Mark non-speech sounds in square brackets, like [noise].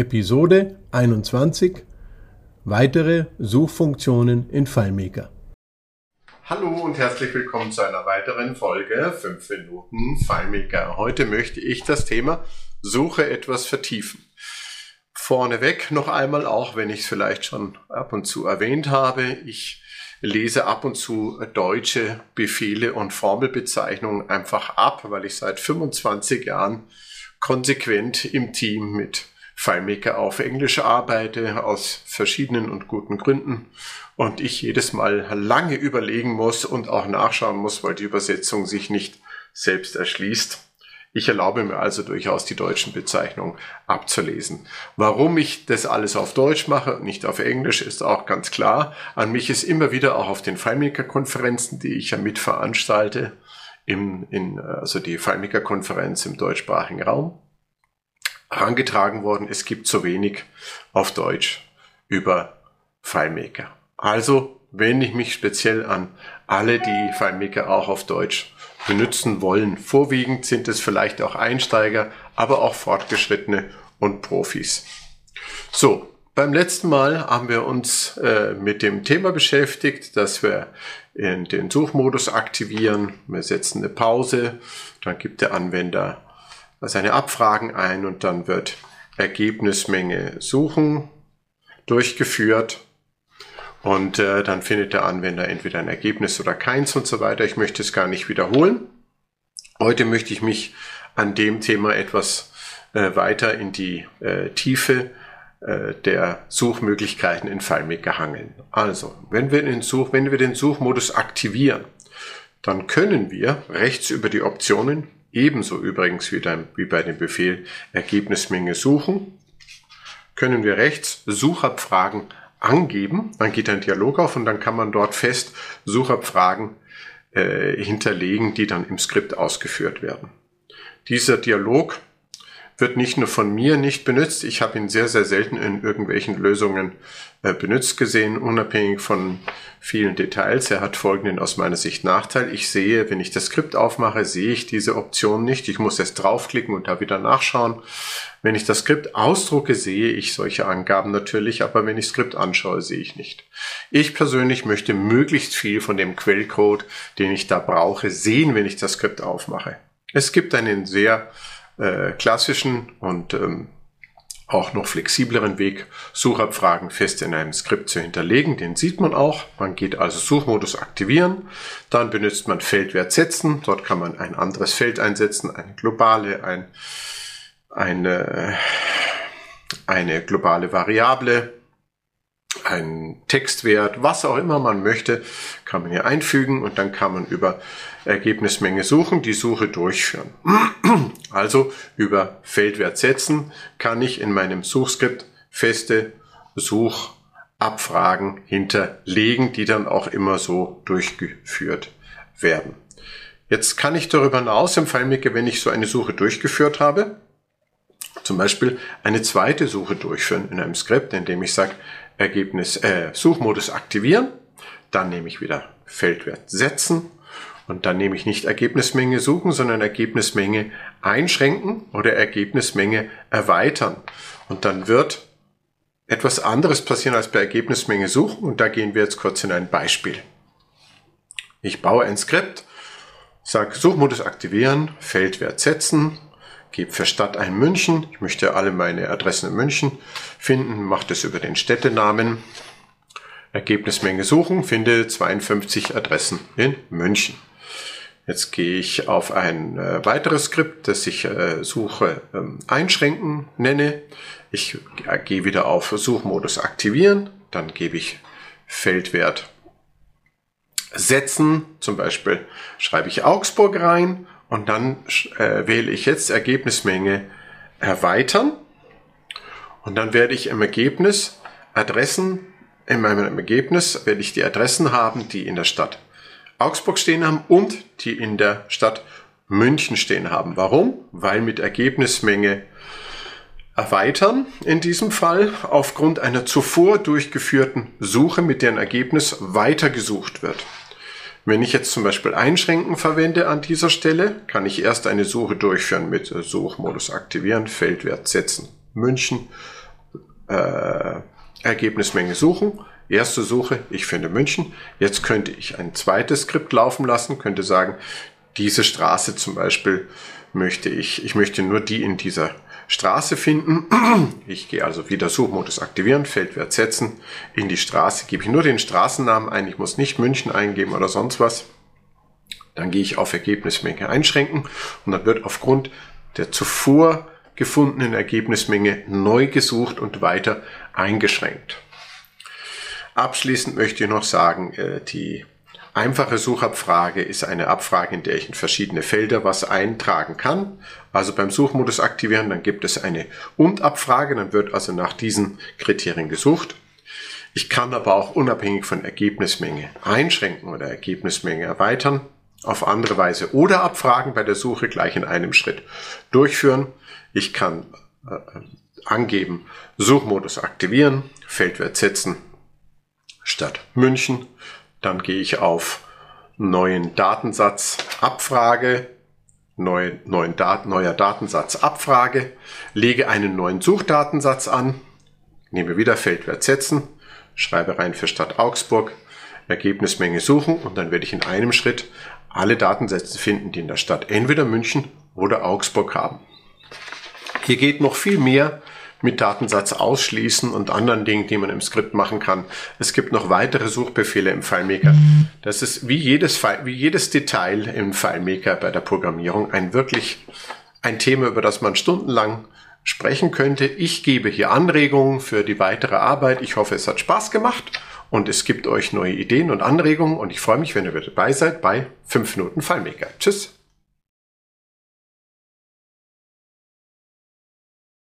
Episode 21 Weitere Suchfunktionen in FileMaker. Hallo und herzlich willkommen zu einer weiteren Folge 5 Minuten FileMaker. Heute möchte ich das Thema Suche etwas vertiefen. Vorneweg noch einmal, auch wenn ich es vielleicht schon ab und zu erwähnt habe, ich lese ab und zu deutsche Befehle und Formelbezeichnungen einfach ab, weil ich seit 25 Jahren konsequent im Team mit FileMaker auf Englisch arbeite, aus verschiedenen und guten Gründen. Und ich jedes Mal lange überlegen muss und auch nachschauen muss, weil die Übersetzung sich nicht selbst erschließt. Ich erlaube mir also durchaus die deutschen Bezeichnungen abzulesen. Warum ich das alles auf Deutsch mache und nicht auf Englisch, ist auch ganz klar. An mich ist immer wieder auch auf den FileMaker-Konferenzen, die ich ja mit veranstalte, im, in, also die FileMaker-Konferenz im deutschsprachigen Raum, herangetragen worden, es gibt zu wenig auf Deutsch über FileMaker. Also wende ich mich speziell an alle, die FileMaker auch auf Deutsch benutzen wollen. Vorwiegend sind es vielleicht auch Einsteiger, aber auch Fortgeschrittene und Profis. So, beim letzten Mal haben wir uns äh, mit dem Thema beschäftigt, dass wir in den Suchmodus aktivieren. Wir setzen eine Pause, dann gibt der Anwender seine Abfragen ein und dann wird Ergebnismenge suchen durchgeführt und äh, dann findet der Anwender entweder ein Ergebnis oder keins und so weiter. Ich möchte es gar nicht wiederholen. Heute möchte ich mich an dem Thema etwas äh, weiter in die äh, Tiefe äh, der Suchmöglichkeiten in FileMaker hangeln. Also, wenn wir, den Such, wenn wir den Suchmodus aktivieren, dann können wir rechts über die Optionen Ebenso übrigens wie, bei dem Befehl Ergebnismenge suchen. Können wir rechts Suchabfragen angeben. Dann geht ein Dialog auf und dann kann man dort fest Suchabfragen äh, hinterlegen, die dann im Skript ausgeführt werden. Dieser Dialog wird nicht nur von mir nicht benutzt, ich habe ihn sehr, sehr selten in irgendwelchen Lösungen äh, benutzt gesehen, unabhängig von vielen Details. Er hat folgenden aus meiner Sicht Nachteil. Ich sehe, wenn ich das Skript aufmache, sehe ich diese Option nicht. Ich muss erst draufklicken und da wieder nachschauen. Wenn ich das Skript ausdrucke, sehe ich solche Angaben natürlich, aber wenn ich Skript anschaue, sehe ich nicht. Ich persönlich möchte möglichst viel von dem Quellcode, den ich da brauche, sehen, wenn ich das Skript aufmache. Es gibt einen sehr äh, klassischen und ähm, auch noch flexibleren Weg, Suchabfragen fest in einem Skript zu hinterlegen. Den sieht man auch. Man geht also Suchmodus aktivieren. Dann benutzt man Feldwert setzen. Dort kann man ein anderes Feld einsetzen, eine globale, ein, eine, eine globale Variable einen Textwert, was auch immer man möchte, kann man hier einfügen und dann kann man über Ergebnismenge suchen, die Suche durchführen. [clears throat] Also über Feldwert setzen kann ich in meinem Suchskript feste Suchabfragen hinterlegen, die dann auch immer so durchgeführt werden. Jetzt kann ich darüber hinaus im FileMaker, wenn ich so eine Suche durchgeführt habe, zum Beispiel eine zweite Suche durchführen in einem Skript, indem ich sage, Ergebnis, äh, Suchmodus aktivieren. Dann nehme ich wieder Feldwert setzen und dann nehme ich nicht Ergebnismenge suchen, sondern Ergebnismenge einschränken oder Ergebnismenge erweitern. Und dann wird etwas anderes passieren als bei Ergebnismenge suchen und da gehen wir jetzt kurz in ein Beispiel. Ich baue ein Skript, sage Suchmodus aktivieren, Feldwert setzen, gebe für Stadt ein München. Ich möchte alle meine Adressen in München finden, mache das über den Städtenamen. Ergebnismenge suchen, finde 52 Adressen in München. Jetzt gehe ich auf ein äh, weiteres Skript, das ich äh, Suche ähm, einschränken nenne. Ich äh, gehe wieder auf Suchmodus aktivieren, dann gebe ich Feldwert setzen, zum Beispiel schreibe ich Augsburg rein und dann äh, wähle ich jetzt Ergebnismenge erweitern. Und dann werde ich im Ergebnis Adressen, in meinem Ergebnis werde ich die Adressen haben, die in der Stadt Augsburg stehen haben und die in der Stadt München stehen haben. Warum? Weil mit Ergebnismenge erweitern in diesem Fall aufgrund einer zuvor durchgeführten Suche, mit deren Ergebnis weitergesucht wird. Wenn ich jetzt zum Beispiel Einschränken verwende an dieser Stelle, kann ich erst eine Suche durchführen mit Suchmodus aktivieren, Feldwert setzen, München äh, Ergebnismenge suchen. Erste Suche, ich finde München. Jetzt könnte ich ein zweites Skript laufen lassen, könnte sagen, diese Straße zum Beispiel möchte ich, ich möchte nur die in dieser Straße finden. [clears throat] Ich gehe also wieder Suchmodus aktivieren, Feldwert setzen, in die Straße gebe ich nur den Straßennamen ein, ich muss nicht München eingeben oder sonst was. Dann gehe ich auf Ergebnismenge einschränken und dann wird aufgrund der zuvor gefundenen Ergebnismenge neu gesucht und weiter eingeschränkt. Abschließend möchte ich noch sagen, äh, die Einfache Suchabfrage ist eine Abfrage, in der ich in verschiedene Felder was eintragen kann. Also beim Suchmodus aktivieren, dann gibt es eine Und-Abfrage, dann wird also nach diesen Kriterien gesucht. Ich kann aber auch unabhängig von Ergebnismenge einschränken oder Ergebnismenge erweitern, auf andere Weise oder Abfragen bei der Suche gleich in einem Schritt durchführen. Ich kann äh, angeben, Suchmodus aktivieren, Feldwert setzen statt München dann gehe ich auf neuen Datensatz Abfrage, neu, neuen Dat, neuer Datensatz Abfrage, lege einen neuen Suchdatensatz an, nehme wieder Feldwert setzen, schreibe rein für Stadt Augsburg, Ergebnismenge suchen und dann werde ich in einem Schritt alle Datensätze finden, die in der Stadt entweder München oder Augsburg haben. Hier geht noch viel mehr mit Datensatz ausschließen und anderen Dingen, die man im Skript machen kann. Es gibt noch weitere Suchbefehle im FileMaker. Das ist wie jedes, wie jedes Detail im FileMaker bei der Programmierung ein wirklich ein Thema, über das man stundenlang sprechen könnte. Ich gebe hier Anregungen für die weitere Arbeit. Ich hoffe, es hat Spaß gemacht und es gibt euch neue Ideen und Anregungen und ich freue mich, wenn ihr dabei seid bei 5 Minuten FileMaker. Tschüss!